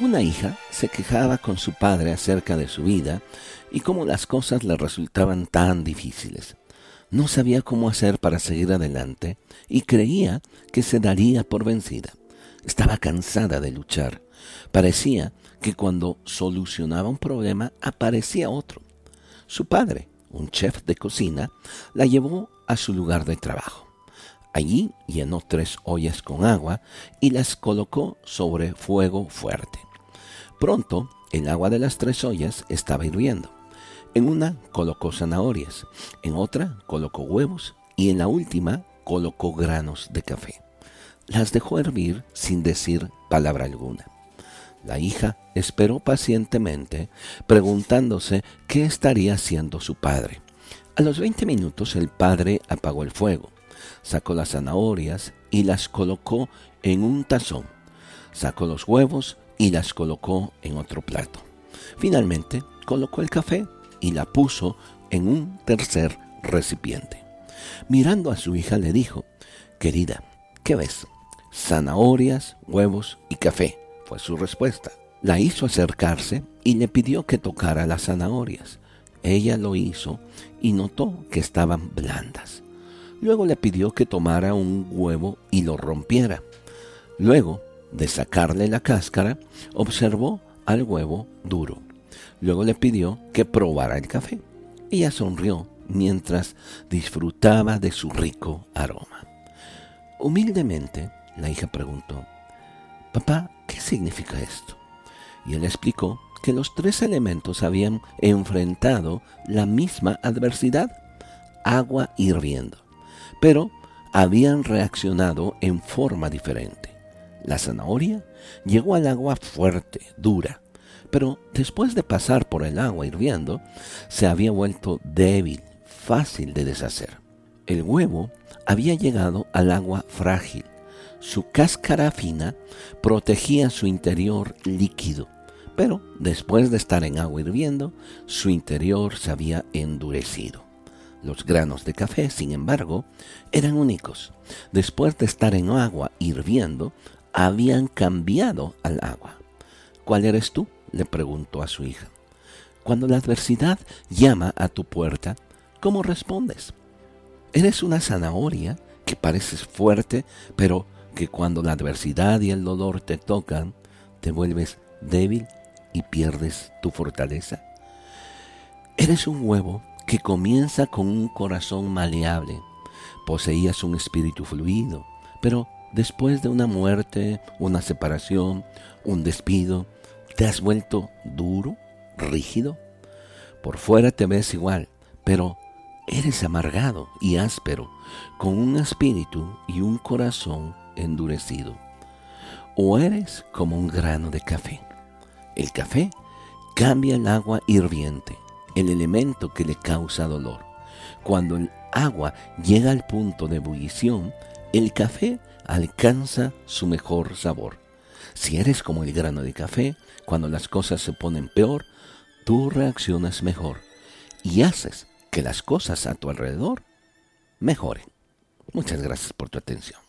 Una hija se quejaba con su padre acerca de su vida y cómo las cosas le resultaban tan difíciles. No sabía cómo hacer para seguir adelante y creía que se daría por vencida. Estaba cansada de luchar. Parecía que cuando solucionaba un problema aparecía otro. Su padre, un chef de cocina, la llevó a su lugar de trabajo. Allí llenó tres ollas con agua y las colocó sobre fuego fuerte. Pronto el agua de las tres ollas estaba hirviendo. En una colocó zanahorias, en otra colocó huevos y en la última colocó granos de café. Las dejó hervir sin decir palabra alguna. La hija esperó pacientemente, preguntándose qué estaría haciendo su padre. A los veinte minutos el padre apagó el fuego, sacó las zanahorias y las colocó en un tazón, sacó los huevos y las colocó en otro plato. Finalmente colocó el café y la puso en un tercer recipiente. Mirando a su hija le dijo, Querida, ¿qué ves? Zanahorias, huevos y café, fue su respuesta. La hizo acercarse y le pidió que tocara las zanahorias. Ella lo hizo y notó que estaban blandas. Luego le pidió que tomara un huevo y lo rompiera. Luego de sacarle la cáscara, observó al huevo duro. Luego le pidió que probara el café. Ella sonrió mientras disfrutaba de su rico aroma. Humildemente, la hija preguntó, Papá, ¿qué significa esto? Y él explicó que los tres elementos habían enfrentado la misma adversidad, agua hirviendo, pero habían reaccionado en forma diferente. La zanahoria llegó al agua fuerte, dura, pero después de pasar por el agua hirviendo, se había vuelto débil, fácil de deshacer. El huevo había llegado al agua frágil. Su cáscara fina protegía su interior líquido, pero después de estar en agua hirviendo, su interior se había endurecido. Los granos de café, sin embargo, eran únicos. Después de estar en agua hirviendo, habían cambiado al agua. ¿Cuál eres tú? le preguntó a su hija. Cuando la adversidad llama a tu puerta, ¿cómo respondes? Eres una zanahoria que pareces fuerte, pero que cuando la adversidad y el dolor te tocan, te vuelves débil y pierdes tu fortaleza. Eres un huevo que comienza con un corazón maleable. Poseías un espíritu fluido, pero después de una muerte, una separación, un despido, ¿Te has vuelto duro, rígido? Por fuera te ves igual, pero eres amargado y áspero, con un espíritu y un corazón endurecido. O eres como un grano de café. El café cambia el agua hirviente, el elemento que le causa dolor. Cuando el agua llega al punto de ebullición, el café alcanza su mejor sabor. Si eres como el grano de café, cuando las cosas se ponen peor, tú reaccionas mejor y haces que las cosas a tu alrededor mejoren. Muchas gracias por tu atención.